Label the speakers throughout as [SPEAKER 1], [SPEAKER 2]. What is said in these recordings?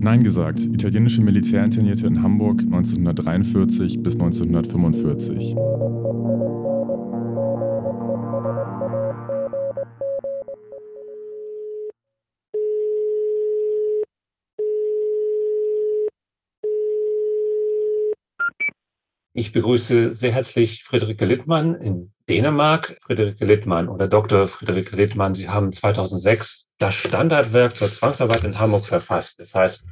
[SPEAKER 1] Nein gesagt, italienische Militärinternierte in Hamburg 1943 bis 1945.
[SPEAKER 2] Ich begrüße sehr herzlich Friederike Littmann in Dänemark. Friederike Littmann oder Dr. Friederike Littmann, Sie haben 2006 das Standardwerk zur Zwangsarbeit in Hamburg verfasst. Das heißt,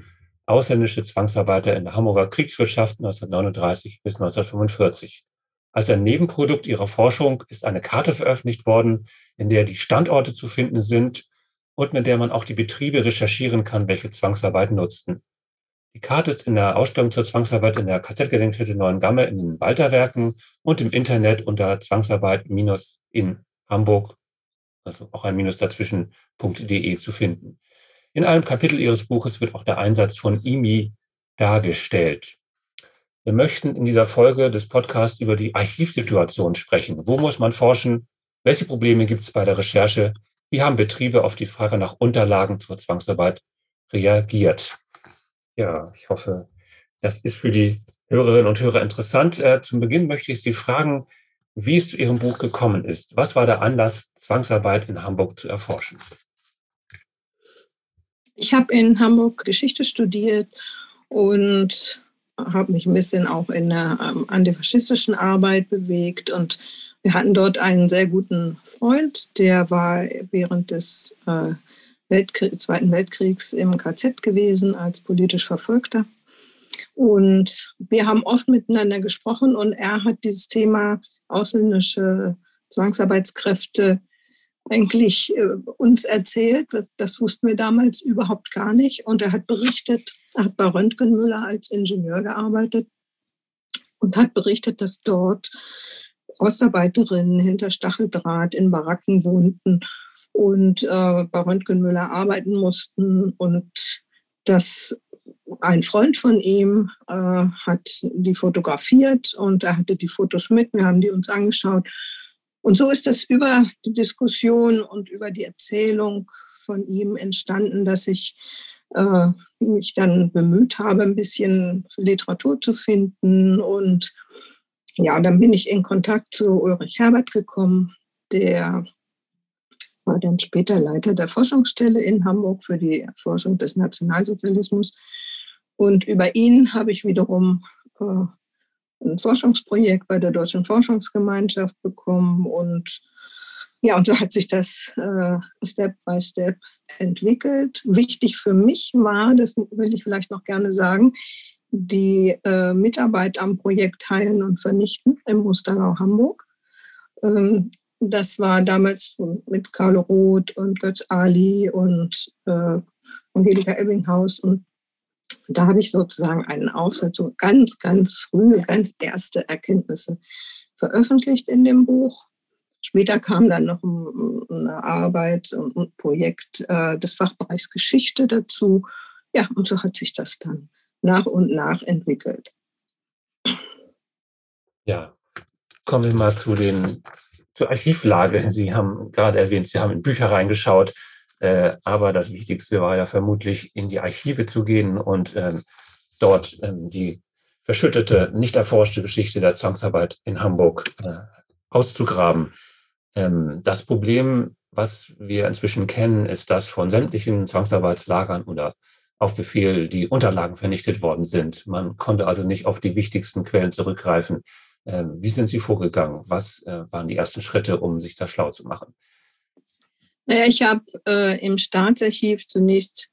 [SPEAKER 2] ausländische Zwangsarbeiter in der Hamburger Kriegswirtschaft 1939 bis 1945. Als ein Nebenprodukt ihrer Forschung ist eine Karte veröffentlicht worden, in der die Standorte zu finden sind und mit der man auch die Betriebe recherchieren kann, welche Zwangsarbeit nutzten. Die Karte ist in der Ausstellung zur Zwangsarbeit in der Kassettgedenkstätte Neuengamme in den Walterwerken und im Internet unter Zwangsarbeit minus in Hamburg, also auch ein Minus dazwischen.de zu finden. In einem Kapitel Ihres Buches wird auch der Einsatz von IMI dargestellt. Wir möchten in dieser Folge des Podcasts über die Archivsituation sprechen. Wo muss man forschen? Welche Probleme gibt es bei der Recherche? Wie haben Betriebe auf die Frage nach Unterlagen zur Zwangsarbeit reagiert? Ja, ich hoffe, das ist für die Hörerinnen und Hörer interessant. Äh, zum Beginn möchte ich Sie fragen, wie es zu Ihrem Buch gekommen ist. Was war der Anlass, Zwangsarbeit in Hamburg zu erforschen?
[SPEAKER 3] Ich habe in Hamburg Geschichte studiert und habe mich ein bisschen auch in der ähm, antifaschistischen Arbeit bewegt. Und wir hatten dort einen sehr guten Freund, der war während des äh, Weltkrieg, Zweiten Weltkriegs im KZ gewesen als politisch Verfolgter. Und wir haben oft miteinander gesprochen und er hat dieses Thema ausländische Zwangsarbeitskräfte eigentlich äh, uns erzählt. Das, das, wussten wir damals überhaupt gar nicht. Und er hat berichtet, er hat bei Röntgenmüller als Ingenieur gearbeitet und hat berichtet, dass dort Ostarbeiterinnen hinter Stacheldraht in Baracken wohnten und äh, bei Röntgenmüller arbeiten mussten. Und das ein Freund von ihm äh, hat die fotografiert und er hatte die Fotos mit. Wir haben die uns angeschaut. Und so ist das über die Diskussion und über die Erzählung von ihm entstanden, dass ich äh, mich dann bemüht habe, ein bisschen Literatur zu finden. Und ja, dann bin ich in Kontakt zu Ulrich Herbert gekommen, der war dann später Leiter der Forschungsstelle in Hamburg für die Erforschung des Nationalsozialismus. Und über ihn habe ich wiederum äh, ein Forschungsprojekt bei der Deutschen Forschungsgemeinschaft bekommen. Und ja, und so hat sich das äh, Step by Step entwickelt. Wichtig für mich war, das will ich vielleicht noch gerne sagen, die äh, Mitarbeit am Projekt Heilen und Vernichten im Mustergau Hamburg. Ähm, das war damals mit Carlo Roth und Götz Ali und äh, Angelika Ebbinghaus. Und da habe ich sozusagen einen Aufsatz, so ganz, ganz frühe, ganz erste Erkenntnisse veröffentlicht in dem Buch. Später kam dann noch eine Arbeit und ein Projekt äh, des Fachbereichs Geschichte dazu. Ja, und so hat sich das dann nach und nach entwickelt.
[SPEAKER 2] Ja, kommen wir mal zu den zur Archivlage. Sie haben gerade erwähnt, Sie haben in Bücher reingeschaut, äh, aber das Wichtigste war ja vermutlich, in die Archive zu gehen und ähm, dort ähm, die verschüttete, nicht erforschte Geschichte der Zwangsarbeit in Hamburg äh, auszugraben. Ähm, das Problem, was wir inzwischen kennen, ist, dass von sämtlichen Zwangsarbeitslagern oder auf Befehl die Unterlagen vernichtet worden sind. Man konnte also nicht auf die wichtigsten Quellen zurückgreifen. Ähm, wie sind Sie vorgegangen? Was äh, waren die ersten Schritte, um sich da schlau zu machen?
[SPEAKER 3] Naja, ich habe äh, im Staatsarchiv zunächst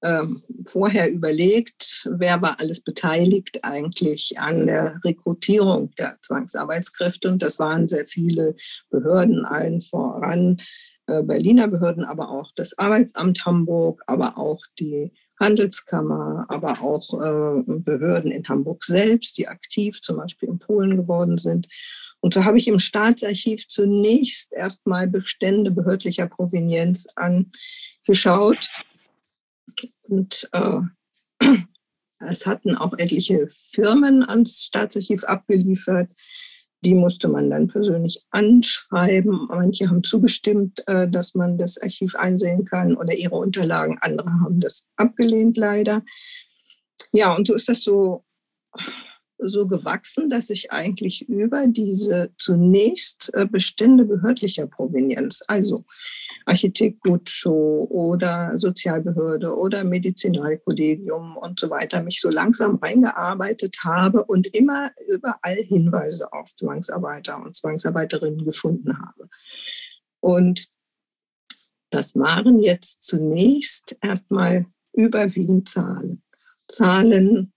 [SPEAKER 3] äh, vorher überlegt, wer war alles beteiligt eigentlich an der Rekrutierung der Zwangsarbeitskräfte. Und das waren sehr viele Behörden, allen voran äh, Berliner Behörden, aber auch das Arbeitsamt Hamburg, aber auch die Handelskammer, aber auch äh, Behörden in Hamburg selbst, die aktiv zum Beispiel in Polen geworden sind. Und so habe ich im Staatsarchiv zunächst erstmal Bestände behördlicher Provenienz angeschaut. Und äh, es hatten auch etliche Firmen ans Staatsarchiv abgeliefert. Die musste man dann persönlich anschreiben. Manche haben zugestimmt, äh, dass man das Archiv einsehen kann oder ihre Unterlagen. Andere haben das abgelehnt, leider. Ja, und so ist das so, so gewachsen, dass ich eigentlich über diese zunächst äh, Bestände behördlicher Provenienz, also Architekt Gutschow oder Sozialbehörde oder Medizinalkollegium und so weiter mich so langsam reingearbeitet habe und immer überall Hinweise auf Zwangsarbeiter und Zwangsarbeiterinnen gefunden habe. Und das waren jetzt zunächst erstmal überwiegend Zahlen. Zahlen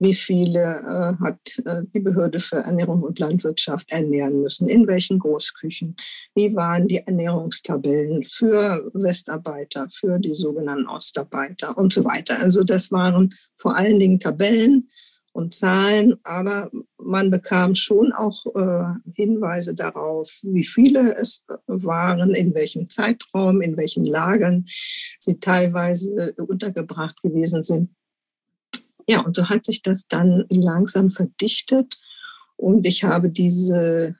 [SPEAKER 3] wie viele äh, hat äh, die Behörde für Ernährung und Landwirtschaft ernähren müssen, in welchen Großküchen, wie waren die Ernährungstabellen für Westarbeiter, für die sogenannten Ostarbeiter und so weiter. Also das waren vor allen Dingen Tabellen und Zahlen, aber man bekam schon auch äh, Hinweise darauf, wie viele es waren, in welchem Zeitraum, in welchen Lagern sie teilweise untergebracht gewesen sind ja, und so hat sich das dann langsam verdichtet und ich habe diese,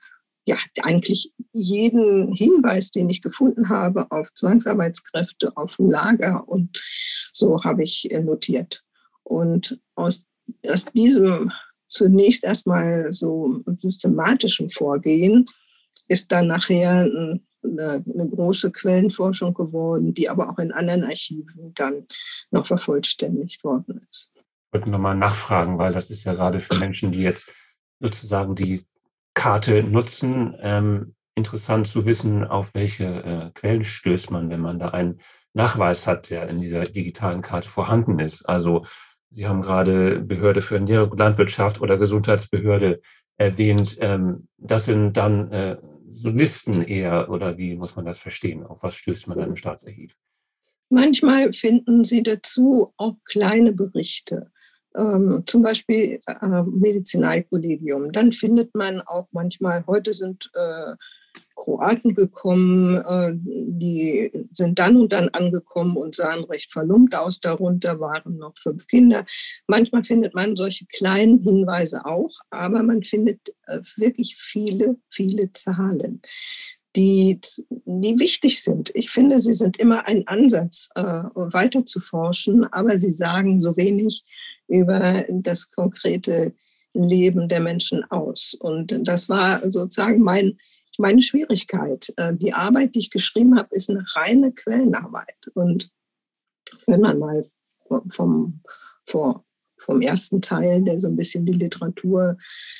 [SPEAKER 3] ja, eigentlich jeden Hinweis, den ich gefunden habe auf Zwangsarbeitskräfte, auf Lager und so habe ich notiert. Und aus, aus diesem zunächst erstmal so systematischen Vorgehen ist dann nachher eine, eine, große Quellenforschung geworden, die aber auch in anderen Archiven dann noch vervollständigt worden ist
[SPEAKER 2] wollte nochmal nachfragen, weil das ist ja gerade für Menschen, die jetzt sozusagen die Karte nutzen, ähm, interessant zu wissen, auf welche äh, Quellen stößt man, wenn man da einen Nachweis hat, der in dieser digitalen Karte vorhanden ist. Also Sie haben gerade Behörde für Landwirtschaft oder Gesundheitsbehörde erwähnt. Ähm, das sind dann äh, so Listen eher, oder wie muss man das verstehen? Auf was stößt man dann im Staatsarchiv?
[SPEAKER 3] Manchmal finden Sie dazu auch kleine Berichte ähm, zum Beispiel äh, Medizinalkollegium. Dann findet man auch manchmal, heute sind äh, Kroaten gekommen, äh, die sind dann und dann angekommen und sahen recht verlumpt aus. Darunter waren noch fünf Kinder. Manchmal findet man solche kleinen Hinweise auch, aber man findet äh, wirklich viele, viele Zahlen die, die wichtig sind. Ich finde, sie sind immer ein Ansatz, äh, weiter zu forschen, aber sie sagen so wenig über das konkrete Leben der Menschen aus. Und das war sozusagen mein, meine Schwierigkeit. Äh, die Arbeit, die ich geschrieben habe, ist eine reine Quellenarbeit. Und wenn man mal vom, vom, vom ersten Teil, der so ein bisschen die Literatur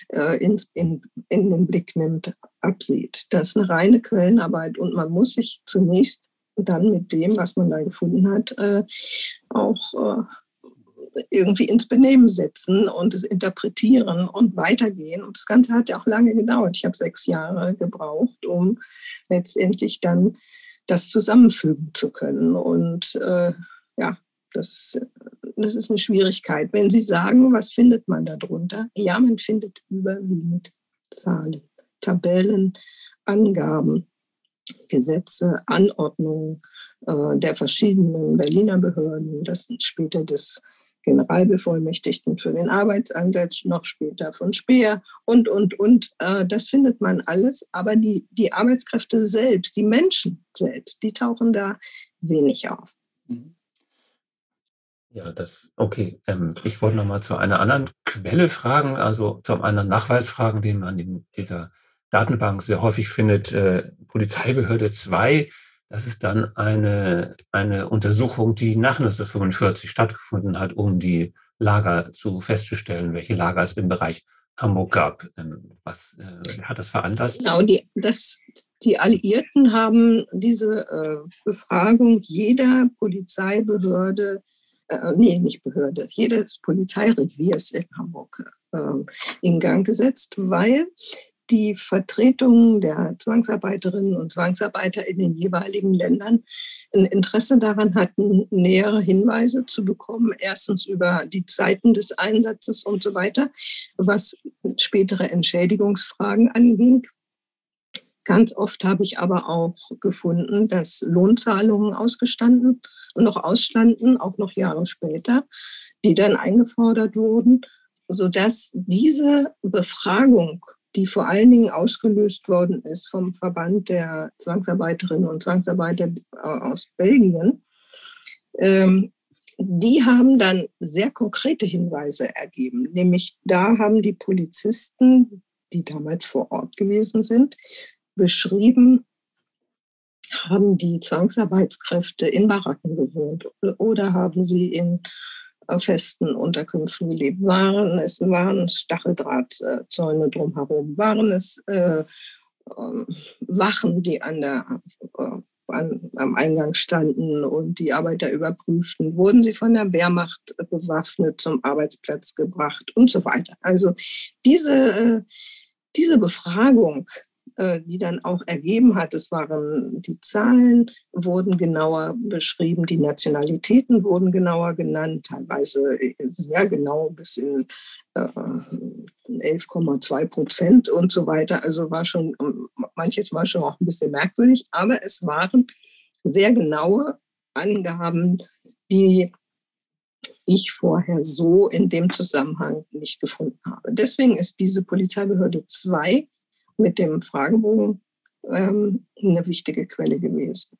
[SPEAKER 3] äh, ins, in, in den Blick nimmt, absieht. Das ist eine reine Quellenarbeit und man muss sich zunächst dann mit dem, was man da gefunden hat, äh, auch irgendwie ins Benehmen setzen und es interpretieren und weitergehen. Und das Ganze hat ja auch lange gedauert. Ich habe sechs Jahre gebraucht, um letztendlich dann das zusammenfügen zu können. Und äh, ja, das, das ist eine Schwierigkeit. Wenn Sie sagen, was findet man darunter? Ja, man findet überwiegend Zahlen, Tabellen, Angaben, Gesetze, Anordnungen äh, der verschiedenen Berliner Behörden. Das später das Generalbevollmächtigten für den Arbeitsansatz, noch später von Speer und, und, und. Äh, das findet man alles. Aber die, die Arbeitskräfte selbst, die Menschen selbst, die tauchen da wenig auf. Mhm.
[SPEAKER 2] Ja, das, okay. Ähm, ich wollte noch mal zu einer anderen Quelle fragen, also zu einem anderen Nachweis fragen, den man in dieser Datenbank sehr häufig findet. Äh, Polizeibehörde 2 das ist dann eine, eine Untersuchung, die nach 1945 stattgefunden hat, um die Lager zu festzustellen, welche Lager es im Bereich Hamburg gab. Ähm, was äh, hat das veranlasst?
[SPEAKER 3] Genau, die, das, die Alliierten haben diese äh, Befragung jeder Polizeibehörde, äh, nee, nicht Behörde, jedes Polizeireviers in Hamburg äh, in Gang gesetzt, weil die Vertretung der Zwangsarbeiterinnen und Zwangsarbeiter in den jeweiligen Ländern ein Interesse daran hatten, nähere Hinweise zu bekommen, erstens über die Zeiten des Einsatzes und so weiter, was spätere Entschädigungsfragen anging. Ganz oft habe ich aber auch gefunden, dass Lohnzahlungen ausgestanden und noch ausstanden, auch noch Jahre später, die dann eingefordert wurden, sodass diese Befragung die vor allen Dingen ausgelöst worden ist vom Verband der Zwangsarbeiterinnen und Zwangsarbeiter aus Belgien, ähm, die haben dann sehr konkrete Hinweise ergeben. Nämlich da haben die Polizisten, die damals vor Ort gewesen sind, beschrieben, haben die Zwangsarbeitskräfte in Baracken gewohnt oder haben sie in äh, festen Unterkünften gelebt? Waren es waren Stacheldrahtzäune drumherum? Waren es äh, äh, Wachen, die an der, äh, an, am Eingang standen und die Arbeiter überprüften? Wurden sie von der Wehrmacht bewaffnet zum Arbeitsplatz gebracht und so weiter? Also diese, äh, diese Befragung äh, die dann auch ergeben hat, es waren die Zahlen wurden genauer beschrieben, die Nationalitäten wurden genauer genannt, teilweise sehr genau bis in 11,2 äh, Prozent und so weiter. Also war schon, manches war schon auch ein bisschen merkwürdig, aber es waren sehr genaue Angaben, die ich vorher so in dem Zusammenhang nicht gefunden habe. Deswegen ist diese Polizeibehörde 2 mit dem Fragebogen ähm, eine wichtige Quelle gewesen.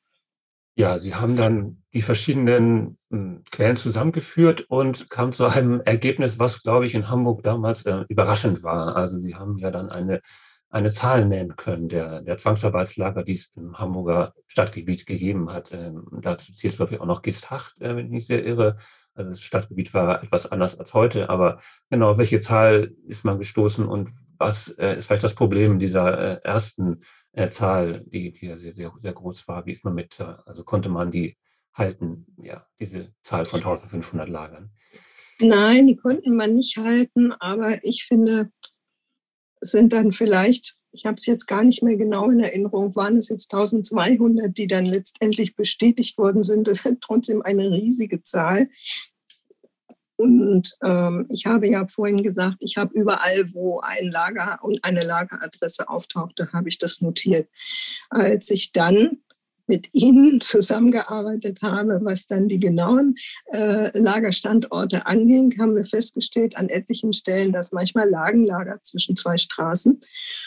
[SPEAKER 2] Ja, Sie haben dann die verschiedenen äh, Quellen zusammengeführt und kamen zu einem Ergebnis, was, glaube ich, in Hamburg damals äh, überraschend war. Also Sie haben ja dann eine, eine Zahl nennen können der, der Zwangsarbeitslager, die es im Hamburger Stadtgebiet gegeben hat. Ähm, dazu zählt, glaube ich, auch noch Gisthacht, äh, wenn ich nicht sehr irre. Also das Stadtgebiet war etwas anders als heute, aber genau, welche Zahl ist man gestoßen und was äh, ist vielleicht das Problem dieser äh, ersten äh, Zahl, die, die ja sehr, sehr, sehr groß war? Wie ist man mit, äh, also konnte man die halten, ja, diese Zahl von 1500 Lagern?
[SPEAKER 3] Nein, die konnten man nicht halten, aber ich finde, es sind dann vielleicht, ich habe es jetzt gar nicht mehr genau in Erinnerung, waren es jetzt 1200, die dann letztendlich bestätigt worden sind. Das ist trotzdem eine riesige Zahl. Und ähm, ich habe ja vorhin gesagt, ich habe überall, wo ein Lager und eine Lageradresse auftauchte, habe ich das notiert. Als ich dann mit Ihnen zusammengearbeitet habe, was dann die genauen äh, Lagerstandorte anging, haben wir festgestellt an etlichen Stellen, dass manchmal lagen Lager zwischen zwei Straßen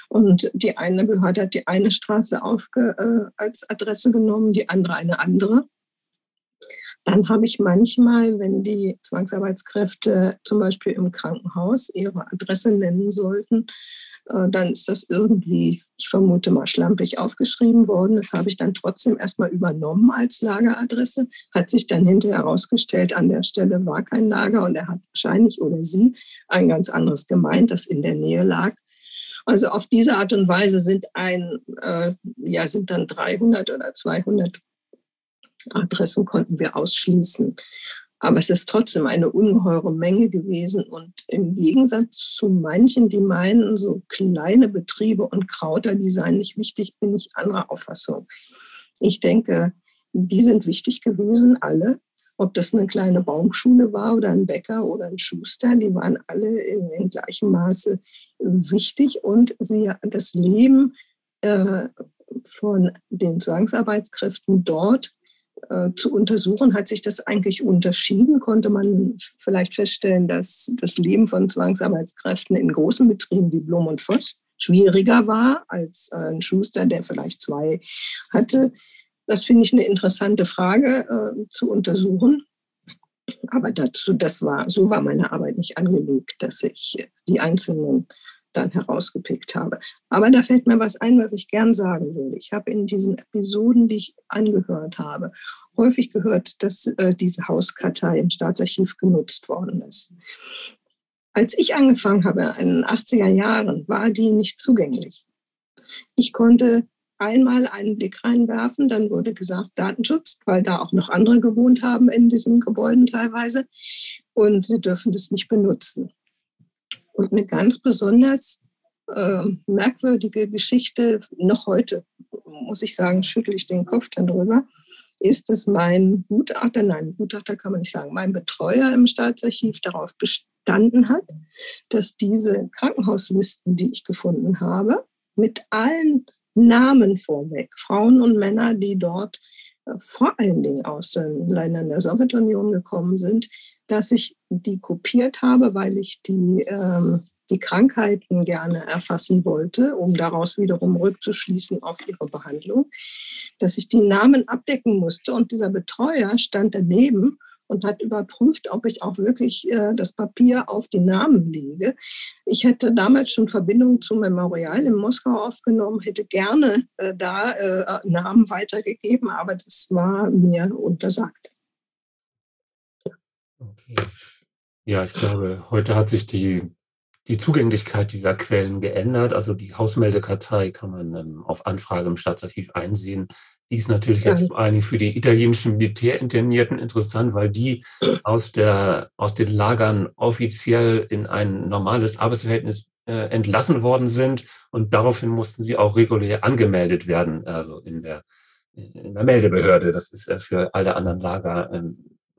[SPEAKER 3] und die eine Behörde hat die eine Straße aufge, äh, als Adresse genommen, die andere eine andere. Dann habe ich manchmal, wenn die Zwangsarbeitskräfte zum Beispiel im Krankenhaus ihre Adresse nennen sollten, äh, dann ist das irgendwie, ich vermute mal, schlampig aufgeschrieben worden. Das habe ich dann trotzdem erstmal übernommen als Lageradresse. Hat sich dann hinterher herausgestellt, an der Stelle war kein Lager und er hat wahrscheinlich oder sie ein ganz anderes gemeint, das in der Nähe lag. Also auf diese Art und Weise sind, ein, äh, ja, sind dann 300 oder 200 Adressen konnten wir ausschließen. Aber es ist trotzdem eine ungeheure Menge gewesen. Und im Gegensatz zu manchen, die meinen, so kleine Betriebe und Krauter, die seien nicht wichtig, bin ich anderer Auffassung. Ich denke, die sind wichtig gewesen, alle. Ob das eine kleine Baumschule war oder ein Bäcker oder ein Schuster, die waren alle in, in gleichem Maße wichtig. Und sie, das Leben äh, von den Zwangsarbeitskräften dort zu untersuchen, hat sich das eigentlich unterschieden? Konnte man vielleicht feststellen, dass das Leben von Zwangsarbeitskräften in großen Betrieben wie Blum und Voss schwieriger war als ein Schuster, der vielleicht zwei hatte? Das finde ich eine interessante Frage äh, zu untersuchen. Aber dazu, das war, so war meine Arbeit nicht angelegt, dass ich die einzelnen dann herausgepickt habe. Aber da fällt mir was ein, was ich gern sagen will. Ich habe in diesen Episoden, die ich angehört habe, häufig gehört, dass äh, diese Hauskartei im Staatsarchiv genutzt worden ist. Als ich angefangen habe in den 80er Jahren, war die nicht zugänglich. Ich konnte einmal einen Blick reinwerfen, dann wurde gesagt Datenschutz, weil da auch noch andere gewohnt haben in diesen Gebäuden teilweise und sie dürfen das nicht benutzen. Und eine ganz besonders äh, merkwürdige Geschichte, noch heute, muss ich sagen, schüttel ich den Kopf dann drüber, ist, dass mein Gutachter, nein, Gutachter kann man nicht sagen, mein Betreuer im Staatsarchiv darauf bestanden hat, dass diese Krankenhauslisten, die ich gefunden habe, mit allen Namen vorweg, Frauen und Männer, die dort äh, vor allen Dingen aus den Ländern der Sowjetunion gekommen sind, dass ich die kopiert habe, weil ich die ähm, die Krankheiten gerne erfassen wollte, um daraus wiederum rückzuschließen auf ihre Behandlung, dass ich die Namen abdecken musste. Und dieser Betreuer stand daneben und hat überprüft, ob ich auch wirklich äh, das Papier auf die Namen lege. Ich hätte damals schon Verbindungen zum Memorial in Moskau aufgenommen, hätte gerne äh, da äh, Namen weitergegeben, aber das war mir untersagt.
[SPEAKER 2] Okay. Ja, ich glaube, heute hat sich die, die Zugänglichkeit dieser Quellen geändert. Also die Hausmeldekartei kann man ähm, auf Anfrage im Staatsarchiv einsehen. Die ist natürlich jetzt vor allem für die italienischen Militärinternierten interessant, weil die aus, der, aus den Lagern offiziell in ein normales Arbeitsverhältnis äh, entlassen worden sind und daraufhin mussten sie auch regulär angemeldet werden, also in der, in der Meldebehörde. Das ist äh, für alle anderen Lager, äh,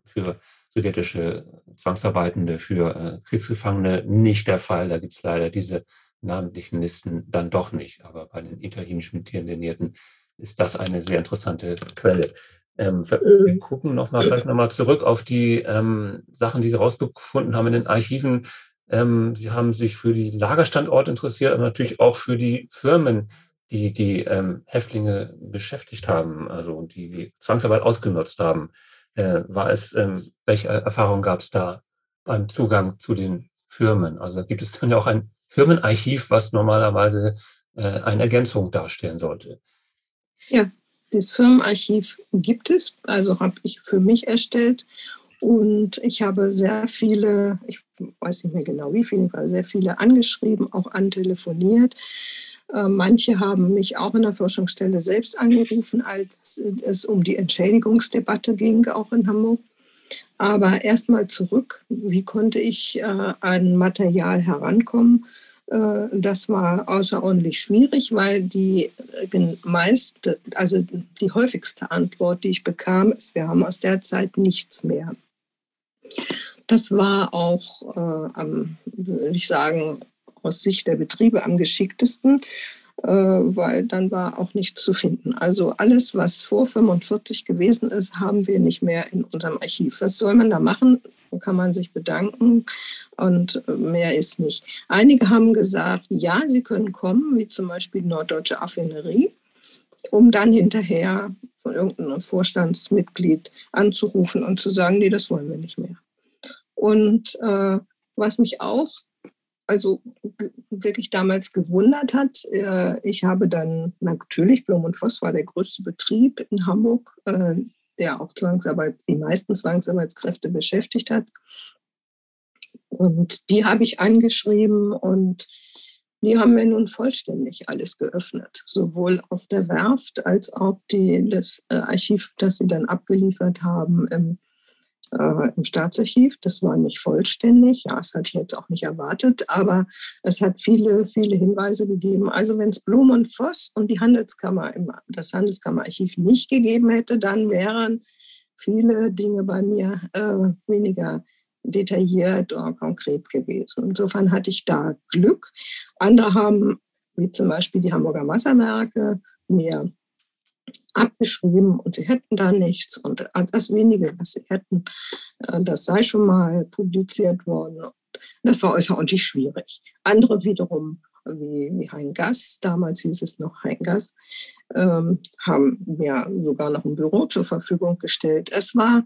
[SPEAKER 2] für sowjetische Zwangsarbeitende, für äh, Kriegsgefangene nicht der Fall. Da gibt es leider diese namentlichen Listen dann doch nicht. Aber bei den italienischen Militärinternierten ist das eine sehr interessante Quelle. Ähm, wir mhm. gucken nochmal vielleicht nochmal zurück auf die ähm, Sachen, die Sie rausgefunden haben in den Archiven. Ähm, Sie haben sich für die Lagerstandorte interessiert, aber natürlich auch für die Firmen, die die ähm, Häftlinge beschäftigt haben, also die die Zwangsarbeit ausgenutzt haben. Äh, war es, ähm, welche Erfahrungen gab es da beim Zugang zu den Firmen? Also gibt es dann ja auch ein Firmenarchiv, was normalerweise äh, eine Ergänzung darstellen sollte.
[SPEAKER 3] Ja, das Firmenarchiv gibt es, also habe ich für mich erstellt. Und ich habe sehr viele, ich weiß nicht mehr genau wie viele, sehr viele angeschrieben, auch antelefoniert. Äh, manche haben mich auch in der Forschungsstelle selbst angerufen, als es um die Entschädigungsdebatte ging, auch in Hamburg. Aber erstmal zurück, wie konnte ich äh, an Material herankommen? Äh, das war außerordentlich schwierig, weil die meiste, also die häufigste Antwort, die ich bekam, ist, wir haben aus der Zeit nichts mehr. Das war auch, äh, am, würde ich sagen, aus Sicht der Betriebe am geschicktesten, äh, weil dann war auch nichts zu finden. Also alles, was vor 45 gewesen ist, haben wir nicht mehr in unserem Archiv. Was soll man da machen? Da kann man sich bedanken und mehr ist nicht. Einige haben gesagt, ja, sie können kommen, wie zum Beispiel die Norddeutsche Affinerie, um dann hinterher von irgendeinem Vorstandsmitglied anzurufen und zu sagen, nee, das wollen wir nicht mehr. Und äh, was mich auch also wirklich damals gewundert hat. Äh, ich habe dann natürlich, Blum und Voss war der größte Betrieb in Hamburg, äh, der auch Zwangsarbeit, die meisten Zwangsarbeitskräfte beschäftigt hat. Und die habe ich angeschrieben und die haben mir nun vollständig alles geöffnet, sowohl auf der Werft als auch die, das äh, Archiv, das sie dann abgeliefert haben im äh, im Staatsarchiv. Das war nicht vollständig. Ja, das hatte ich jetzt auch nicht erwartet, aber es hat viele, viele Hinweise gegeben. Also wenn es Blum und Voss und die Handelskammer, das Handelskammerarchiv nicht gegeben hätte, dann wären viele Dinge bei mir äh, weniger detailliert oder konkret gewesen. Insofern hatte ich da Glück. Andere haben, wie zum Beispiel die Hamburger Wasserwerke, mir abgeschrieben und sie hätten da nichts und das wenige, was sie hätten, äh, das sei schon mal publiziert worden. Das war außerordentlich schwierig. Andere wiederum, wie, wie Hein Gass, damals hieß es noch Hein Gass, ähm, haben mir sogar noch ein Büro zur Verfügung gestellt. Es war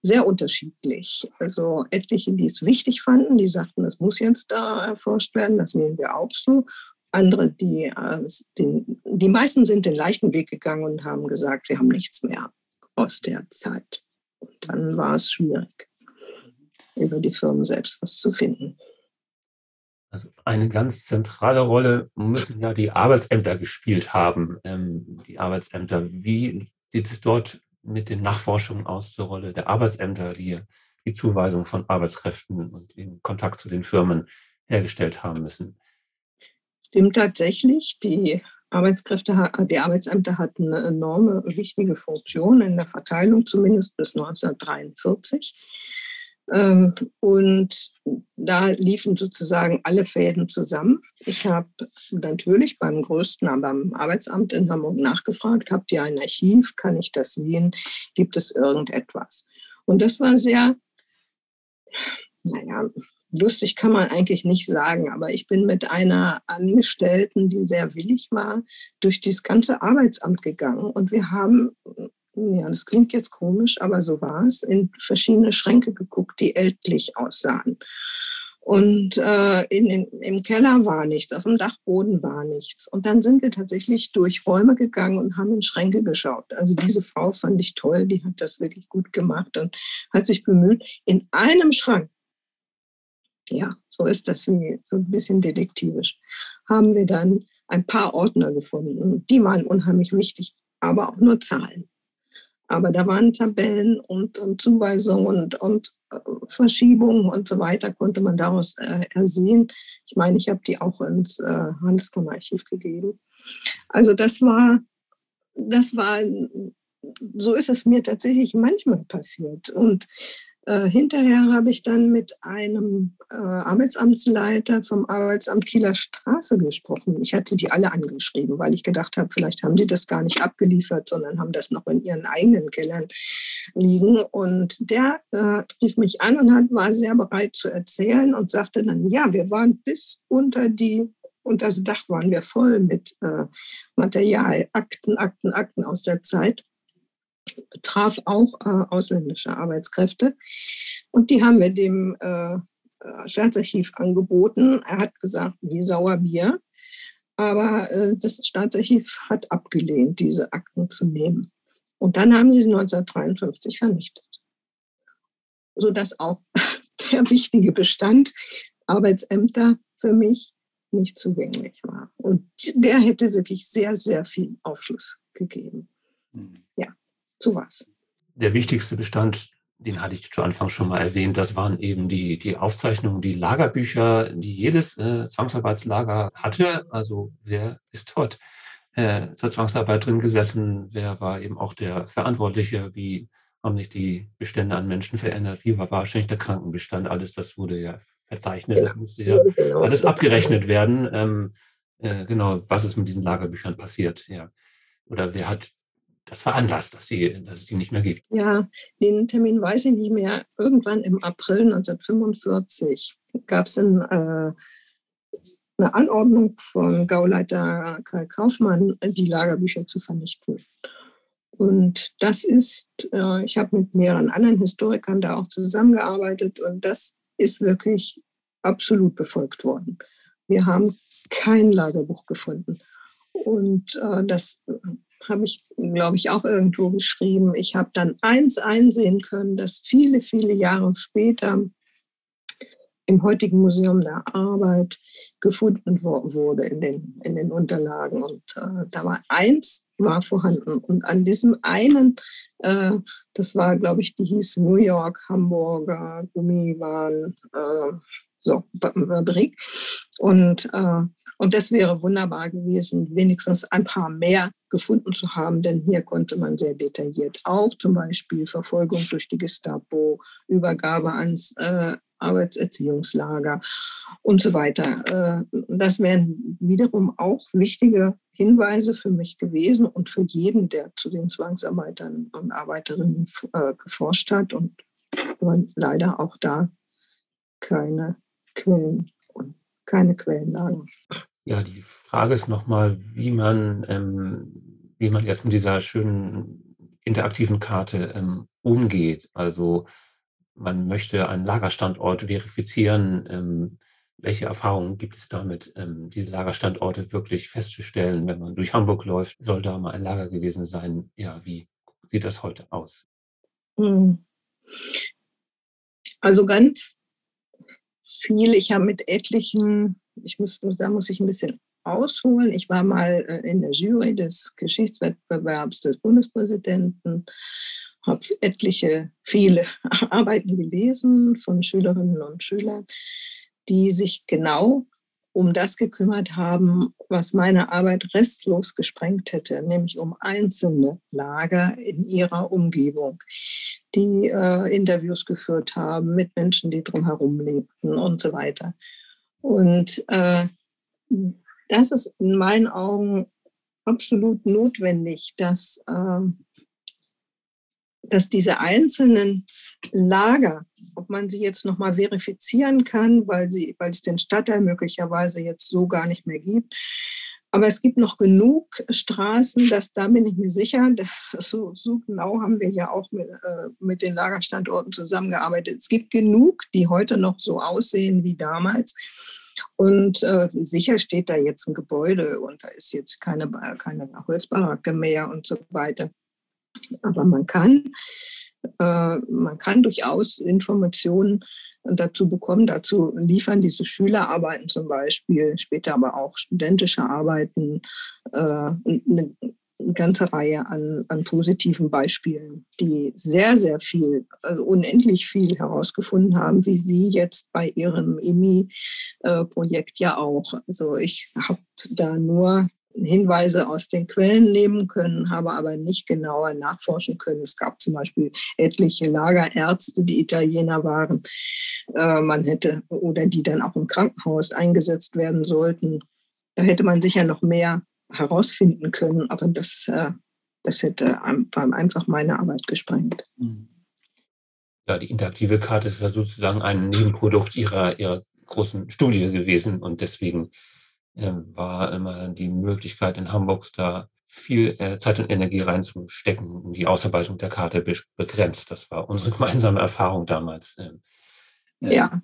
[SPEAKER 3] sehr unterschiedlich. Also etliche, die es wichtig fanden, die sagten, es muss jetzt da erforscht werden, das sehen wir auch so andere, die, äh, die meisten sind den leichten Weg gegangen und haben gesagt, wir haben nichts mehr aus der Zeit. Und dann war es schwierig, über die Firmen selbst was zu finden.
[SPEAKER 2] Also eine ganz zentrale Rolle müssen ja die Arbeitsämter gespielt haben. Ähm, die Arbeitsämter, wie sieht es dort mit den Nachforschungen aus zur Rolle der Arbeitsämter, die die Zuweisung von Arbeitskräften und den Kontakt zu den Firmen hergestellt haben müssen?
[SPEAKER 3] Stimmt tatsächlich, die Arbeitskräfte, die Arbeitsämter hatten eine enorme wichtige Funktion in der Verteilung, zumindest bis 1943. Ähm, und da liefen sozusagen alle Fäden zusammen. Ich habe natürlich beim größten, beim Arbeitsamt in Hamburg nachgefragt, habt ihr ein Archiv, kann ich das sehen, gibt es irgendetwas? Und das war sehr, naja, lustig kann man eigentlich nicht sagen, aber ich bin mit einer Angestellten, die sehr willig war, durch das ganze Arbeitsamt gegangen und wir haben, ja, das klingt jetzt komisch, aber so war es, in verschiedene Schränke geguckt, die ältlich aussahen. Und äh, in, in, im Keller war nichts, auf dem Dachboden war nichts. Und dann sind wir tatsächlich durch Räume gegangen und haben in Schränke geschaut. Also diese Frau fand ich toll, die hat das wirklich gut gemacht und hat sich bemüht. In einem Schrank ja, so ist das wie so ein bisschen detektivisch, haben wir dann ein paar Ordner gefunden. Die waren unheimlich wichtig, aber auch nur Zahlen. Aber da waren Tabellen und, und Zuweisungen und, und äh, Verschiebungen und so weiter, konnte man daraus äh, ersehen. Ich meine, ich habe die auch ins äh, Handelskammerarchiv gegeben. Also das war, das war, so ist es mir tatsächlich manchmal passiert. Und äh, hinterher habe ich dann mit einem äh, Arbeitsamtsleiter vom Arbeitsamt Kieler Straße gesprochen. Ich hatte die alle angeschrieben, weil ich gedacht habe, vielleicht haben die das gar nicht abgeliefert, sondern haben das noch in ihren eigenen Kellern liegen. Und der äh, rief mich an und hat, war sehr bereit zu erzählen und sagte dann, ja, wir waren bis unter die und das Dach waren wir voll mit äh, Material, Akten, Akten, Akten aus der Zeit betraf auch äh, ausländische Arbeitskräfte. Und die haben wir dem äh, Staatsarchiv angeboten. Er hat gesagt, wie Sauerbier. Aber äh, das Staatsarchiv hat abgelehnt, diese Akten zu nehmen. Und dann haben sie sie 1953 vernichtet. Sodass auch der wichtige Bestand Arbeitsämter für mich nicht zugänglich war. Und der hätte wirklich sehr, sehr viel Aufschluss gegeben. Mhm. Ja sowas.
[SPEAKER 2] Der wichtigste Bestand, den hatte ich zu Anfang schon mal erwähnt, das waren eben die, die Aufzeichnungen, die Lagerbücher, die jedes äh, Zwangsarbeitslager hatte. Also wer ist dort äh, zur Zwangsarbeit drin gesessen? Wer war eben auch der Verantwortliche? Wie haben sich die Bestände an Menschen verändert? Wie war wahrscheinlich der Krankenbestand? Alles das wurde ja verzeichnet. Ja, das musste ja genau, alles abgerechnet werden. Ähm, äh, genau, was ist mit diesen Lagerbüchern passiert? Ja. Oder wer hat das veranlasst, dass, sie, dass es die nicht mehr gibt.
[SPEAKER 3] Ja, den Termin weiß ich nicht mehr. Irgendwann im April 1945 gab es ein, äh, eine Anordnung von Gauleiter Karl Kaufmann, die Lagerbücher zu vernichten. Und das ist, äh, ich habe mit mehreren anderen Historikern da auch zusammengearbeitet und das ist wirklich absolut befolgt worden. Wir haben kein Lagerbuch gefunden. Und äh, das habe ich, glaube ich, auch irgendwo geschrieben. Ich habe dann eins einsehen können, dass viele, viele Jahre später im heutigen Museum der Arbeit gefunden wurde in den, in den Unterlagen. Und äh, da war eins war vorhanden. Und an diesem einen, äh, das war, glaube ich, die hieß New York, Hamburger, Gummiwaren, äh, so, Fabrik. Und, äh, und das wäre wunderbar gewesen, wenigstens ein paar mehr gefunden zu haben, denn hier konnte man sehr detailliert auch zum Beispiel Verfolgung durch die Gestapo, Übergabe ans äh, Arbeitserziehungslager und so weiter. Äh, das wären wiederum auch wichtige Hinweise für mich gewesen und für jeden, der zu den Zwangsarbeitern und Arbeiterinnen äh, geforscht hat und leider auch da keine Quellen und keine Quellenlage.
[SPEAKER 2] Ja, die Frage ist nochmal, wie man, ähm, wie man jetzt mit dieser schönen interaktiven Karte ähm, umgeht. Also man möchte einen Lagerstandort verifizieren. Ähm, welche Erfahrungen gibt es damit, ähm, diese Lagerstandorte wirklich festzustellen? Wenn man durch Hamburg läuft, soll da mal ein Lager gewesen sein. Ja, wie sieht das heute aus? Hm.
[SPEAKER 3] Also ganz viel. Ich habe mit etlichen, ich muss, da muss ich ein bisschen ausholen. Ich war mal äh, in der Jury des Geschichtswettbewerbs des Bundespräsidenten, habe etliche, viele Arbeiten gelesen von Schülerinnen und Schülern, die sich genau um das gekümmert haben, was meine Arbeit restlos gesprengt hätte, nämlich um einzelne Lager in ihrer Umgebung die äh, Interviews geführt haben mit Menschen, die drumherum lebten und so weiter. Und äh, das ist in meinen Augen absolut notwendig, dass, äh, dass diese einzelnen Lager, ob man sie jetzt nochmal verifizieren kann, weil, sie, weil es den Stadtteil möglicherweise jetzt so gar nicht mehr gibt, aber es gibt noch genug Straßen, dass da bin ich mir sicher. So, so genau haben wir ja auch mit, äh, mit, den Lagerstandorten zusammengearbeitet. Es gibt genug, die heute noch so aussehen wie damals. Und äh, sicher steht da jetzt ein Gebäude und da ist jetzt keine, keine Holzbaracke mehr und so weiter. Aber man kann, äh, man kann durchaus Informationen dazu bekommen. Dazu liefern diese Schülerarbeiten zum Beispiel, später aber auch studentische Arbeiten, äh, eine ganze Reihe an, an positiven Beispielen, die sehr, sehr viel, also unendlich viel herausgefunden haben, wie Sie jetzt bei Ihrem EMI-Projekt ja auch. Also ich habe da nur Hinweise aus den Quellen nehmen können, habe aber nicht genauer nachforschen können. Es gab zum Beispiel etliche Lagerärzte, die Italiener waren. Äh, man hätte oder die dann auch im Krankenhaus eingesetzt werden sollten. Da hätte man sicher noch mehr herausfinden können, aber das, äh, das hätte einfach meine Arbeit gesprengt. Mhm.
[SPEAKER 2] Ja, die interaktive Karte ist ja sozusagen ein Nebenprodukt ihrer, ihrer großen Studie gewesen und deswegen war immer die Möglichkeit in Hamburg da viel äh, Zeit und Energie reinzustecken in die Ausarbeitung der Karte begrenzt. Das war unsere gemeinsame Erfahrung damals. Ähm,
[SPEAKER 3] äh, ja.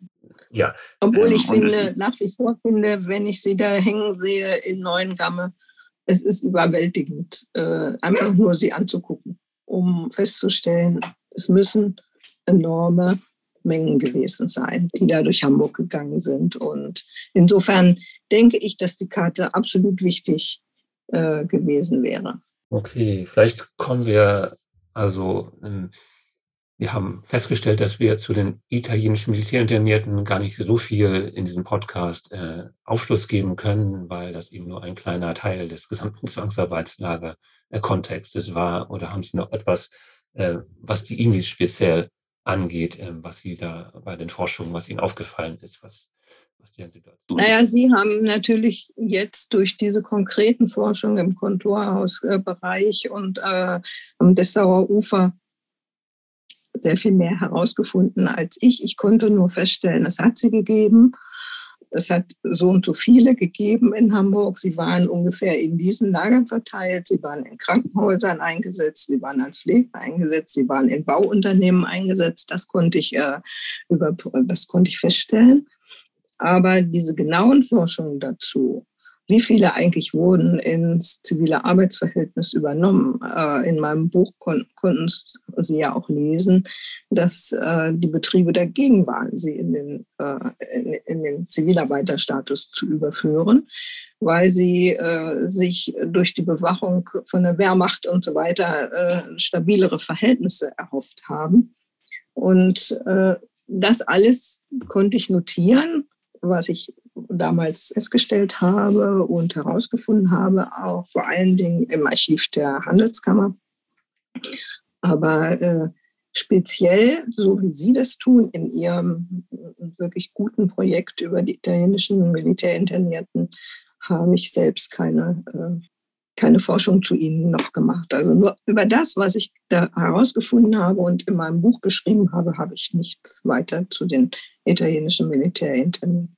[SPEAKER 3] Ja. Obwohl ich ähm, finde, nach wie vor finde, wenn ich sie da hängen sehe in Neuengamme, es ist überwältigend, äh, einfach nur sie anzugucken, um festzustellen, es müssen enorme Mengen gewesen sein, die da durch Hamburg gegangen sind. Und insofern denke ich, dass die Karte absolut wichtig äh, gewesen wäre.
[SPEAKER 2] Okay, vielleicht kommen wir also, wir haben festgestellt, dass wir zu den italienischen Militärinternierten gar nicht so viel in diesem Podcast äh, Aufschluss geben können, weil das eben nur ein kleiner Teil des gesamten Zwangsarbeitslager-Kontextes war. Oder haben Sie noch etwas, äh, was die IMIs speziell angeht, äh, was Sie da bei den Forschungen, was Ihnen aufgefallen ist, was
[SPEAKER 3] naja, Sie haben natürlich jetzt durch diese konkreten Forschungen im Konturhausbereich und äh, am Dessauer Ufer sehr viel mehr herausgefunden als ich. Ich konnte nur feststellen, es hat sie gegeben. Es hat so und so viele gegeben in Hamburg. Sie waren ungefähr in diesen Lagern verteilt. Sie waren in Krankenhäusern eingesetzt. Sie waren als Pfleger eingesetzt. Sie waren in Bauunternehmen eingesetzt. Das konnte ich, äh, über, das konnte ich feststellen. Aber diese genauen Forschungen dazu, wie viele eigentlich wurden ins zivile Arbeitsverhältnis übernommen. Äh, in meinem Buch konnten Sie ja auch lesen, dass äh, die Betriebe dagegen waren, sie in den, äh, in den Zivilarbeiterstatus zu überführen, weil sie sich durch die Bewachung von der Wehrmacht und so weiter stabilere Verhältnisse erhofft haben. Und das alles konnte ich notieren was ich damals festgestellt habe und herausgefunden habe, auch vor allen Dingen im Archiv der Handelskammer. Aber äh, speziell, so wie Sie das tun, in Ihrem wirklich guten Projekt über die italienischen Militärinternierten, habe ich selbst keine, äh, keine Forschung zu ihnen noch gemacht. Also nur über das, was ich da herausgefunden habe und in meinem Buch beschrieben habe, habe ich nichts weiter zu den italienischen Militärinterneten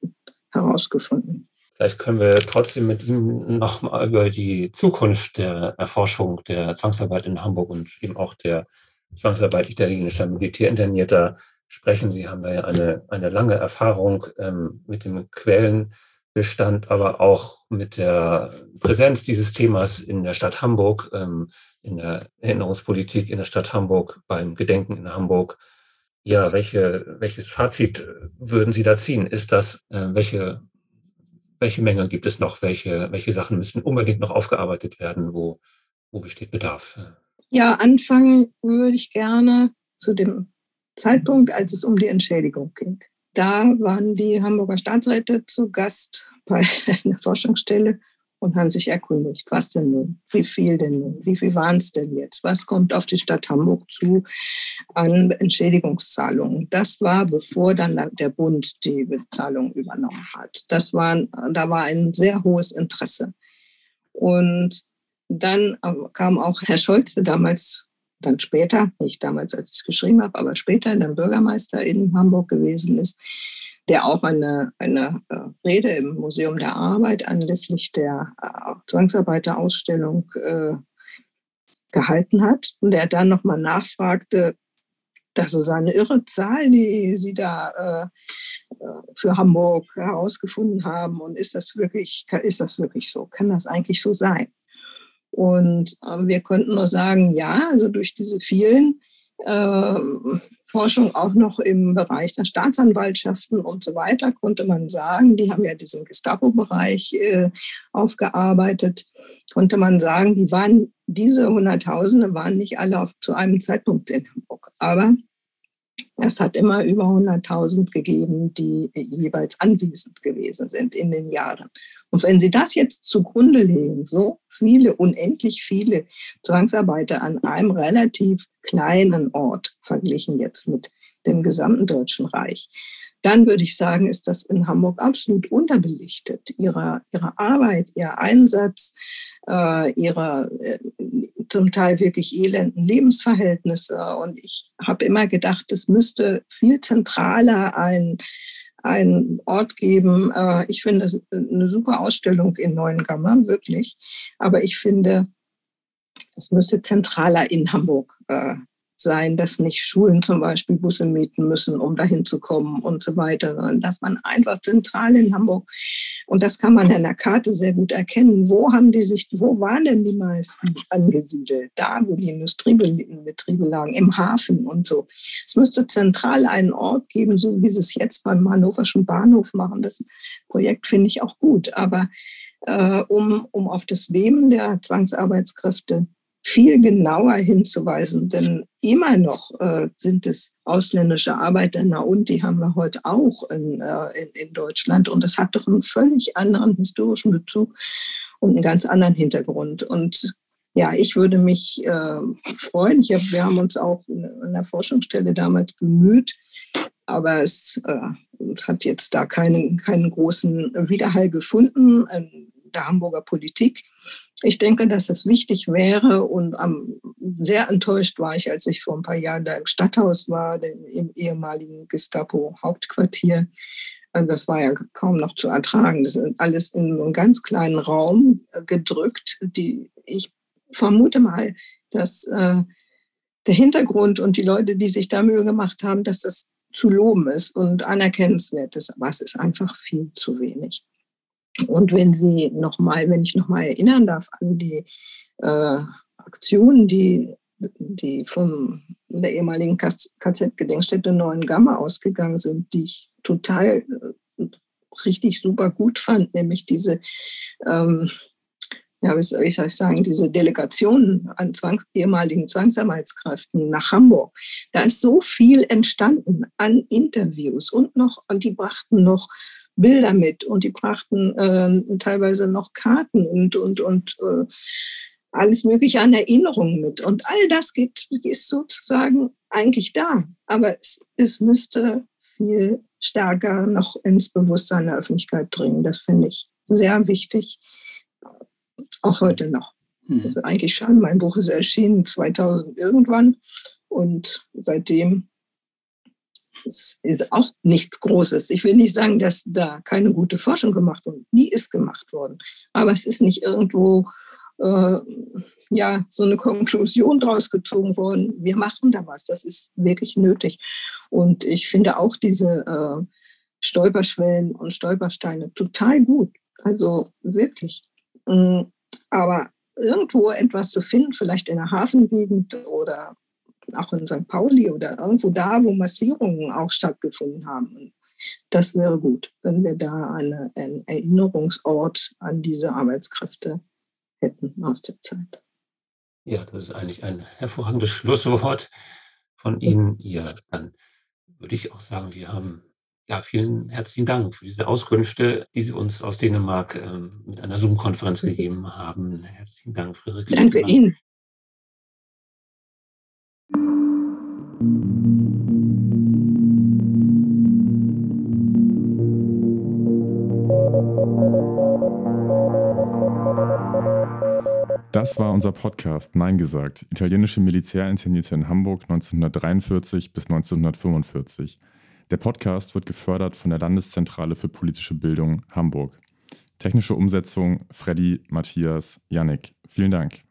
[SPEAKER 3] herausgefunden.
[SPEAKER 2] Vielleicht können wir trotzdem mit Ihnen noch mal über die Zukunft der Erforschung der Zwangsarbeit in Hamburg und eben auch der Zwangsarbeit italienischer Militärinternierter sprechen. Sie haben da ja eine, eine lange Erfahrung ähm, mit dem Quellen bestand aber auch mit der Präsenz dieses Themas in der Stadt Hamburg, ähm, in der Erinnerungspolitik in der Stadt Hamburg, beim Gedenken in Hamburg. Ja, welche, welches Fazit würden Sie da ziehen? Ist das, äh, welche, welche Mängel gibt es noch? Welche, welche Sachen müssen unbedingt noch aufgearbeitet werden? Wo, wo besteht Bedarf?
[SPEAKER 3] Ja, anfangen würde ich gerne zu dem Zeitpunkt, als es um die Entschädigung ging. Da waren die Hamburger Staatsräte zu Gast bei einer Forschungsstelle und haben sich erkundigt, was denn nun, wie viel denn nun, wie viel waren es denn jetzt, was kommt auf die Stadt Hamburg zu an Entschädigungszahlungen. Das war, bevor dann der Bund die Bezahlung übernommen hat. Das war, da war ein sehr hohes Interesse. Und dann kam auch Herr Scholze damals dann später, nicht damals, als ich es geschrieben habe, aber später dann Bürgermeister in Hamburg gewesen ist, der auch eine, eine äh, Rede im Museum der Arbeit anlässlich der äh, Zwangsarbeiterausstellung äh, gehalten hat und der dann nochmal nachfragte, das ist eine irre Zahl, die Sie da äh, für Hamburg herausgefunden haben. Und ist das wirklich, ist das wirklich so? Kann das eigentlich so sein? Und äh, wir konnten nur sagen, ja, also durch diese vielen äh, Forschung auch noch im Bereich der Staatsanwaltschaften und so weiter, konnte man sagen, die haben ja diesen Gestapo-Bereich äh, aufgearbeitet, konnte man sagen, die waren, diese Hunderttausende waren nicht alle auf, zu einem Zeitpunkt in Hamburg. Aber es hat immer über 100.000 gegeben, die jeweils anwesend gewesen sind in den Jahren. Und wenn Sie das jetzt zugrunde legen, so viele, unendlich viele Zwangsarbeiter an einem relativ kleinen Ort, verglichen jetzt mit dem gesamten Deutschen Reich, dann würde ich sagen, ist das in Hamburg absolut unterbelichtet. Ihre, ihre Arbeit, ihr Einsatz, äh, ihre äh, zum Teil wirklich elenden Lebensverhältnisse. Und ich habe immer gedacht, es müsste viel zentraler ein einen Ort geben. Äh, ich finde es eine super Ausstellung in Neuengammer, wirklich. Aber ich finde, es müsste zentraler in Hamburg äh, sein, dass nicht Schulen zum Beispiel Busse mieten müssen, um dahin zu kommen und so weiter, sondern dass man einfach zentral in Hamburg, und das kann man in der Karte sehr gut erkennen, wo haben die sich, wo waren denn die meisten angesiedelt? Da, wo die Industriebetriebe lagen, im Hafen und so. Es müsste zentral einen Ort geben, so wie sie es jetzt beim Hannoverschen Bahnhof machen. Das Projekt finde ich auch gut, aber äh, um, um auf das Leben der Zwangsarbeitskräfte viel genauer hinzuweisen, denn immer noch äh, sind es ausländische Arbeiter, na und die haben wir heute auch in, äh, in, in, Deutschland und das hat doch einen völlig anderen historischen Bezug und einen ganz anderen Hintergrund. Und ja, ich würde mich äh, freuen. Ich hab, wir haben uns auch in der Forschungsstelle damals bemüht, aber es, äh, es hat jetzt da keinen, keinen großen Widerhall gefunden in der Hamburger Politik. Ich denke, dass es wichtig wäre und um, sehr enttäuscht war ich, als ich vor ein paar Jahren da im Stadthaus war, im ehemaligen Gestapo-Hauptquartier. Also das war ja kaum noch zu ertragen. Das ist alles in einem ganz kleinen Raum äh, gedrückt. Die, ich vermute mal, dass äh, der Hintergrund und die Leute, die sich da Mühe gemacht haben, dass das zu loben ist und anerkennenswert ist. Aber es ist einfach viel zu wenig. Und wenn Sie noch mal, wenn ich noch mal erinnern darf an die äh, Aktionen, die, die von der ehemaligen KZ-Gedenkstätte Neuen Gamma ausgegangen sind, die ich total äh, richtig super gut fand, nämlich diese, ähm, ja, wie soll ich sagen, diese Delegationen an Zwangs ehemaligen Zwangsarbeitskräften nach Hamburg. Da ist so viel entstanden an Interviews und noch, und die brachten noch Bilder mit und die brachten äh, teilweise noch Karten und, und, und äh, alles Mögliche an Erinnerungen mit. Und all das geht, ist sozusagen eigentlich da. Aber es, es müsste viel stärker noch ins Bewusstsein der Öffentlichkeit dringen. Das finde ich sehr wichtig, auch heute noch. Mhm. Also eigentlich schon, mein Buch ist erschienen 2000 irgendwann und seitdem es ist auch nichts Großes. Ich will nicht sagen, dass da keine gute Forschung gemacht wurde. Nie ist gemacht worden. Aber es ist nicht irgendwo äh, ja, so eine Konklusion draus gezogen worden. Wir machen da was. Das ist wirklich nötig. Und ich finde auch diese äh, Stolperschwellen und Stolpersteine total gut. Also wirklich. Mm, aber irgendwo etwas zu finden, vielleicht in der Hafengegend oder auch in St. Pauli oder irgendwo da, wo Massierungen auch stattgefunden haben. Und das wäre gut, wenn wir da eine, einen Erinnerungsort an diese Arbeitskräfte hätten aus der Zeit.
[SPEAKER 2] Ja, das ist eigentlich ein hervorragendes Schlusswort von Ihnen. Ja, dann würde ich auch sagen, wir haben ja, vielen herzlichen Dank für diese Auskünfte, die Sie uns aus Dänemark äh, mit einer Zoom-Konferenz gegeben haben. Herzlichen Dank, Friederike.
[SPEAKER 3] Danke Ihnen.
[SPEAKER 1] Das war unser Podcast Nein gesagt. Italienische Militärinternierte in Hamburg 1943 bis 1945. Der Podcast wird gefördert von der Landeszentrale für politische Bildung Hamburg. Technische Umsetzung Freddy, Matthias, Yannick. Vielen Dank.